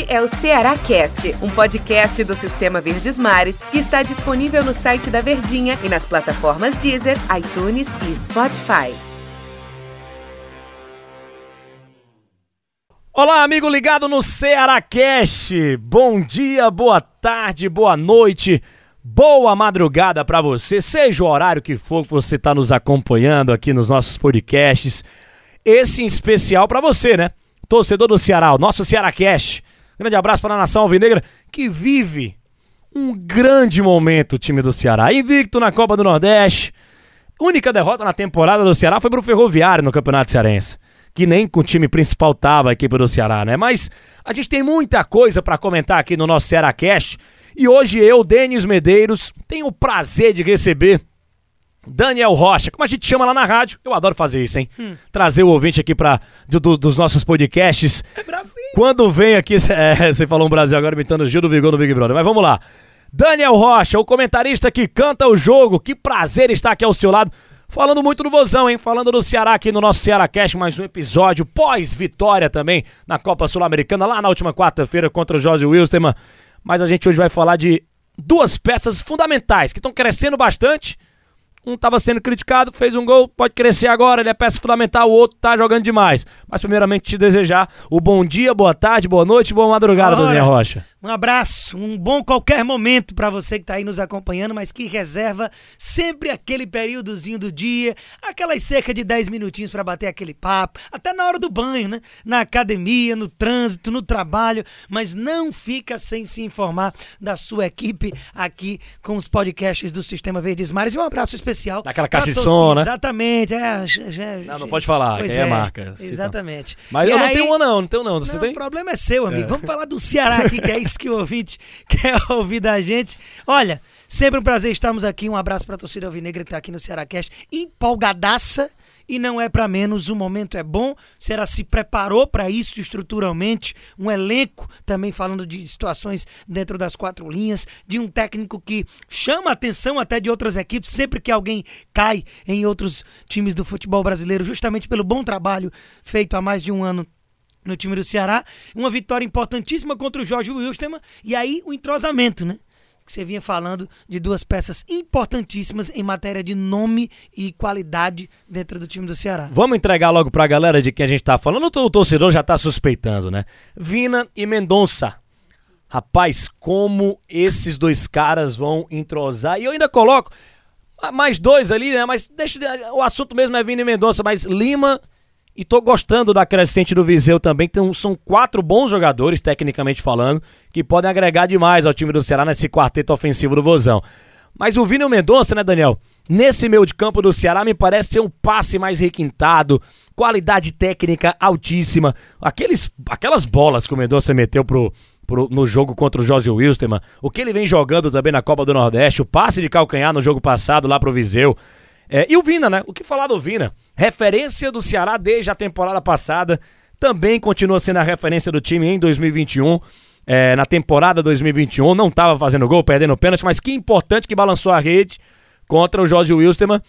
Este é o Ceará Cast, um podcast do Sistema Verdes Mares que está disponível no site da Verdinha e nas plataformas Deezer, iTunes e Spotify. Olá, amigo ligado no Ceará Cast. Bom dia, boa tarde, boa noite. Boa madrugada para você, seja o horário que for que você está nos acompanhando aqui nos nossos podcasts. Esse em especial para você, né? Torcedor do Ceará, o nosso Ceará. Grande abraço para a nação alvinegra que vive um grande momento, o time do Ceará. Invicto na Copa do Nordeste. Única derrota na temporada do Ceará foi pro Ferroviário no Campeonato Cearense. Que nem com o time principal tava a equipe do Ceará, né? Mas a gente tem muita coisa para comentar aqui no nosso Ceará Cash. E hoje eu, Denis Medeiros, tenho o prazer de receber Daniel Rocha, como a gente chama lá na rádio. Eu adoro fazer isso, hein? Hum. Trazer o ouvinte aqui para do, do, dos nossos podcasts. É Brasil. Quando vem aqui, é, você falou um Brasil agora imitando Gil do Vigor no Big Brother, mas vamos lá. Daniel Rocha, o comentarista que canta o jogo. Que prazer estar aqui ao seu lado. Falando muito do Vozão, hein? Falando do Ceará aqui no nosso Ceará Cast, mais um episódio pós-vitória também na Copa Sul-Americana, lá na última quarta-feira contra o Jorge Wilstermann. Mas a gente hoje vai falar de duas peças fundamentais que estão crescendo bastante. Um estava sendo criticado, fez um gol, pode crescer agora, ele é peça fundamental, o outro tá jogando demais. Mas primeiramente te desejar o bom dia, boa tarde, boa noite, boa madrugada, Daniel Rocha. Um abraço, um bom qualquer momento para você que está aí nos acompanhando, mas que reserva sempre aquele períodozinho do dia, aquelas cerca de 10 minutinhos para bater aquele papo, até na hora do banho, né? Na academia, no trânsito, no trabalho, mas não fica sem se informar da sua equipe aqui com os podcasts do Sistema Verdes Mares. E um abraço especial. Daquela caixa de som, né? Exatamente. É, não, não pode falar, que é, é marca. Exatamente. Mas e eu aí, não tenho uma não, não tenho não. Você não, tem? O problema é seu, amigo. É. Vamos falar do Ceará aqui, que é que o ouvinte quer ouvir da gente. Olha, sempre um prazer estarmos aqui. Um abraço para a torcida alvinegra que está aqui no Ceará Cast, empolgadaça. E não é para menos, o momento é bom. Será se preparou para isso estruturalmente. Um elenco também falando de situações dentro das quatro linhas, de um técnico que chama a atenção até de outras equipes sempre que alguém cai em outros times do futebol brasileiro, justamente pelo bom trabalho feito há mais de um ano no time do Ceará. Uma vitória importantíssima contra o Jorge Wilstermann. E aí o entrosamento, né? Que você vinha falando de duas peças importantíssimas em matéria de nome e qualidade dentro do time do Ceará. Vamos entregar logo pra galera de quem a gente tá falando. O torcedor já tá suspeitando, né? Vina e Mendonça. Rapaz, como esses dois caras vão entrosar. E eu ainda coloco mais dois ali, né? Mas deixa o assunto mesmo é Vina e Mendonça, mas Lima e tô gostando da crescente do Viseu também. Então, são quatro bons jogadores, tecnicamente falando, que podem agregar demais ao time do Ceará nesse quarteto ofensivo do Vozão. Mas o Vini Mendonça, né, Daniel? Nesse meio de campo do Ceará me parece ser um passe mais requintado, qualidade técnica altíssima. Aqueles, aquelas bolas que o Mendonça meteu pro, pro, no jogo contra o José Wilstermann, o que ele vem jogando também na Copa do Nordeste, o passe de calcanhar no jogo passado lá pro Viseu. É, e o Vina, né? O que falar do Vina? Referência do Ceará desde a temporada passada. Também continua sendo a referência do time em 2021. É, na temporada 2021, não estava fazendo gol, perdendo pênalti, mas que importante que balançou a rede contra o Jorge Wilstermann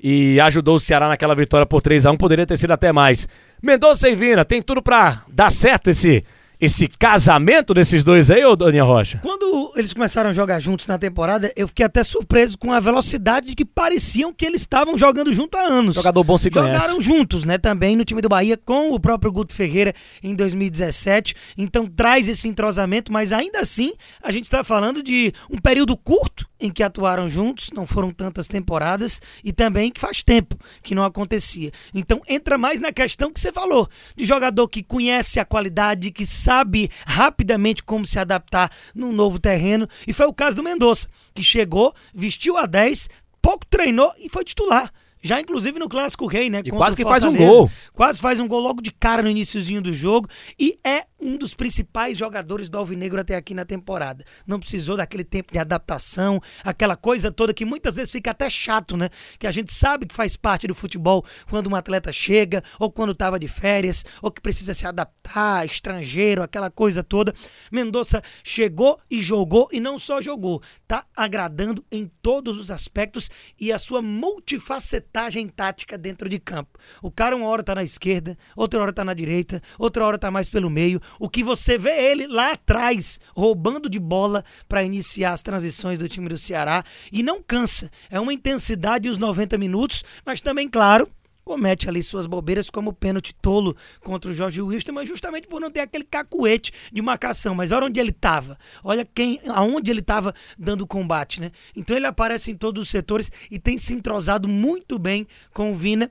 e ajudou o Ceará naquela vitória por 3 a 1 poderia ter sido até mais. Mendonça e Vina, tem tudo para dar certo esse esse casamento desses dois aí, ô Daniel Rocha? Quando eles começaram a jogar juntos na temporada, eu fiquei até surpreso com a velocidade que pareciam que eles estavam jogando junto há anos. Jogador bom se Jogaram conhece. juntos, né, também no time do Bahia com o próprio Guto Ferreira em 2017. Então traz esse entrosamento, mas ainda assim a gente está falando de um período curto em que atuaram juntos, não foram tantas temporadas e também que faz tempo que não acontecia. Então entra mais na questão que você falou, de jogador que conhece a qualidade, que sabe rapidamente como se adaptar num novo terreno. E foi o caso do Mendonça, que chegou, vestiu a 10, pouco treinou e foi titular. Já inclusive no Clássico Rei, né? E quase que faz um gol. Quase faz um gol logo de cara no iníciozinho do jogo. E é um dos principais jogadores do Alvinegro até aqui na temporada. Não precisou daquele tempo de adaptação, aquela coisa toda que muitas vezes fica até chato, né? Que a gente sabe que faz parte do futebol quando um atleta chega, ou quando estava de férias, ou que precisa se adaptar, estrangeiro, aquela coisa toda. Mendonça chegou e jogou, e não só jogou, tá agradando em todos os aspectos e a sua multifacetagem tática dentro de campo. O cara uma hora tá na esquerda, outra hora tá na direita, outra hora tá mais pelo meio, o que você vê ele lá atrás, roubando de bola para iniciar as transições do time do Ceará. E não cansa. É uma intensidade os 90 minutos, mas também, claro, comete ali suas bobeiras como o pênalti tolo contra o Jorge Wilson, mas justamente por não ter aquele cacuete de marcação. Mas olha onde ele estava, olha quem, aonde ele estava dando combate, né? Então ele aparece em todos os setores e tem se entrosado muito bem com o Vina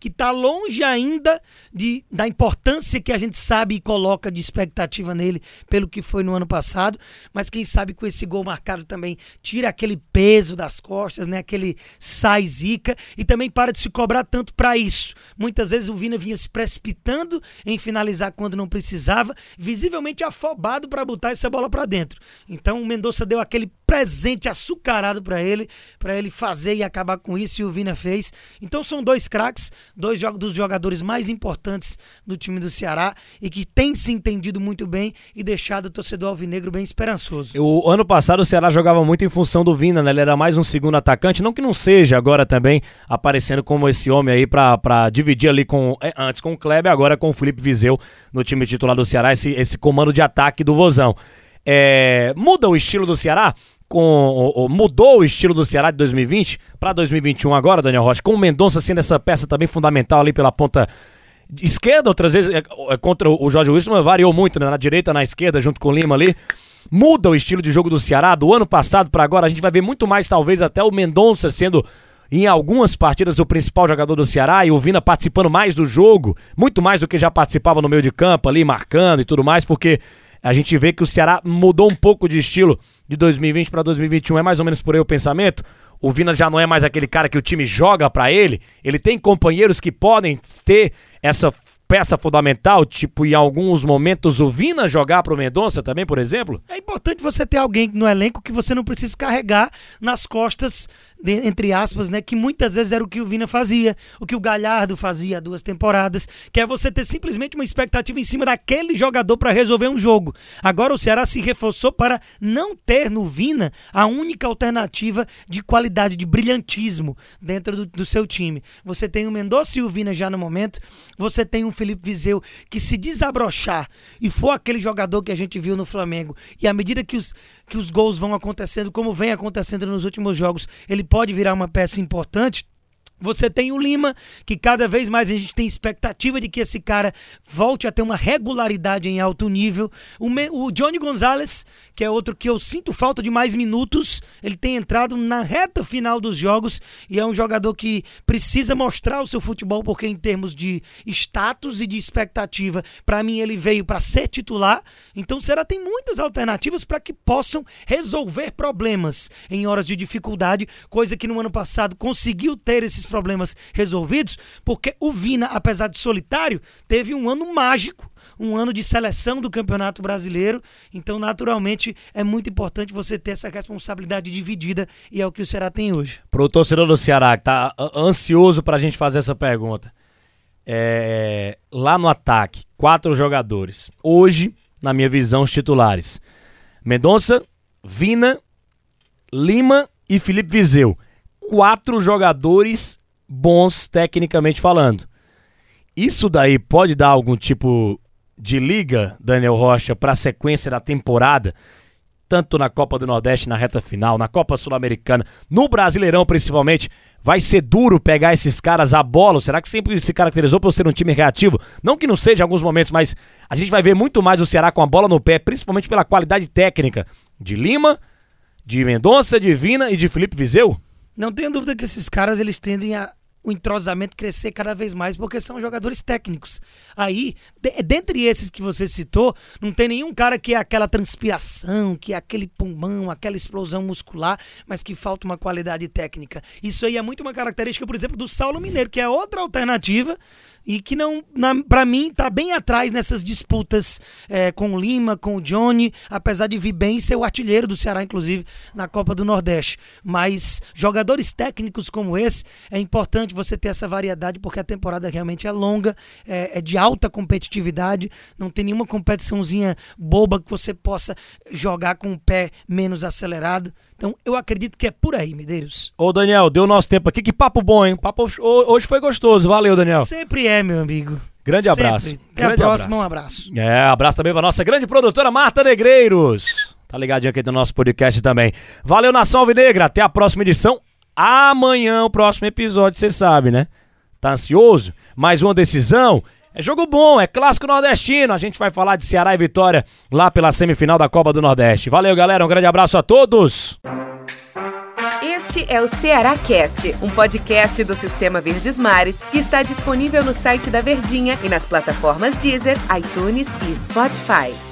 que está longe ainda de, da importância que a gente sabe e coloca de expectativa nele pelo que foi no ano passado, mas quem sabe com esse gol marcado também tira aquele peso das costas, né? Aquele sai zica e também para de se cobrar tanto para isso. Muitas vezes o Vina vinha se precipitando em finalizar quando não precisava, visivelmente afobado para botar essa bola para dentro. Então o Mendonça deu aquele presente açucarado para ele, para ele fazer e acabar com isso, e o Vina fez. Então são dois craques, dois dos jogadores mais importantes do time do Ceará e que tem se entendido muito bem e deixado o torcedor alvinegro bem esperançoso. O ano passado o Ceará jogava muito em função do Vina, né? Ele era mais um segundo atacante, não que não seja agora também aparecendo como esse homem aí para dividir ali com é, antes com o Kleber, agora com o Felipe Viseu no time titular do Ceará, esse, esse comando de ataque do Vozão. É, muda o estilo do Ceará? Com mudou o estilo do Ceará de 2020 para 2021 agora, Daniel Rocha, com o Mendonça sendo essa peça também fundamental ali pela ponta esquerda, outras vezes é, é contra o Jorge Wilson, variou muito, né? na direita, na esquerda, junto com o Lima ali. Muda o estilo de jogo do Ceará do ano passado para agora. A gente vai ver muito mais, talvez, até o Mendonça sendo em algumas partidas o principal jogador do Ceará e o Vina participando mais do jogo, muito mais do que já participava no meio de campo ali, marcando e tudo mais, porque a gente vê que o Ceará mudou um pouco de estilo de 2020 para 2021. É mais ou menos por aí o pensamento? O Vina já não é mais aquele cara que o time joga para ele. Ele tem companheiros que podem ter essa peça fundamental, tipo em alguns momentos o Vina jogar pro Mendonça também, por exemplo? É importante você ter alguém no elenco que você não precisa carregar nas costas entre aspas, né, que muitas vezes era o que o Vina fazia, o que o Galhardo fazia há duas temporadas, que é você ter simplesmente uma expectativa em cima daquele jogador para resolver um jogo. Agora o Ceará se reforçou para não ter no Vina a única alternativa de qualidade, de brilhantismo dentro do, do seu time. Você tem o Mendonça e o Vina já no momento, você tem o Felipe Viseu que se desabrochar e for aquele jogador que a gente viu no Flamengo, e à medida que os que os gols vão acontecendo como vem acontecendo nos últimos jogos, ele pode virar uma peça importante. Você tem o Lima, que cada vez mais a gente tem expectativa de que esse cara volte a ter uma regularidade em alto nível. O, Me o Johnny Gonzalez, que é outro que eu sinto falta de mais minutos, ele tem entrado na reta final dos jogos e é um jogador que precisa mostrar o seu futebol, porque em termos de status e de expectativa, para mim ele veio para ser titular. Então o Ceará tem muitas alternativas para que possam resolver problemas em horas de dificuldade, coisa que no ano passado conseguiu ter esses problemas resolvidos, porque o Vina, apesar de solitário, teve um ano mágico um ano de seleção do Campeonato Brasileiro. Então, naturalmente, é muito importante você ter essa responsabilidade dividida e é o que o Ceará tem hoje. Para o torcedor do Ceará que está ansioso para a gente fazer essa pergunta. É, lá no ataque, quatro jogadores. Hoje, na minha visão, os titulares: Mendonça, Vina, Lima e Felipe Viseu. Quatro jogadores bons tecnicamente falando. Isso daí pode dar algum tipo de liga, Daniel Rocha, para a sequência da temporada, tanto na Copa do Nordeste na reta final, na Copa Sul-Americana, no Brasileirão principalmente, vai ser duro pegar esses caras a bola. Será que sempre se caracterizou por ser um time reativo? Não que não seja em alguns momentos, mas a gente vai ver muito mais o Ceará com a bola no pé, principalmente pela qualidade técnica de Lima, de Mendonça, de Vina e de Felipe Viseu? Não tenho dúvida que esses caras eles tendem a o entrosamento crescer cada vez mais, porque são jogadores técnicos. Aí, de, dentre esses que você citou, não tem nenhum cara que é aquela transpiração, que é aquele pulmão, aquela explosão muscular, mas que falta uma qualidade técnica. Isso aí é muito uma característica, por exemplo, do Saulo Mineiro, que é outra alternativa e que não, para mim, tá bem atrás nessas disputas é, com o Lima, com o Johnny, apesar de vir bem ser o artilheiro do Ceará, inclusive, na Copa do Nordeste. Mas jogadores técnicos como esse, é importante você ter essa variedade, porque a temporada realmente é longa, é, é de alta competitividade, não tem nenhuma competiçãozinha boba que você possa jogar com o pé menos acelerado. Então, eu acredito que é por aí, Medeiros. Ô, Daniel, deu nosso tempo aqui. Que papo bom, hein? Papo hoje foi gostoso. Valeu, Daniel. Sempre é, meu amigo. Grande Sempre. abraço. Até a Grande próxima, um abraço. abraço. É, abraço também pra nossa grande produtora Marta Negreiros. Tá ligadinho aqui do nosso podcast também. Valeu, Nação Alvinegra. Até a próxima edição. Amanhã, o próximo episódio, você sabe, né? Tá ansioso? Mais uma decisão? É jogo bom, é clássico nordestino. A gente vai falar de Ceará e Vitória lá pela semifinal da Copa do Nordeste. Valeu, galera. Um grande abraço a todos. Este é o Ceará Cast, um podcast do Sistema Verdes Mares que está disponível no site da Verdinha e nas plataformas Deezer, iTunes e Spotify.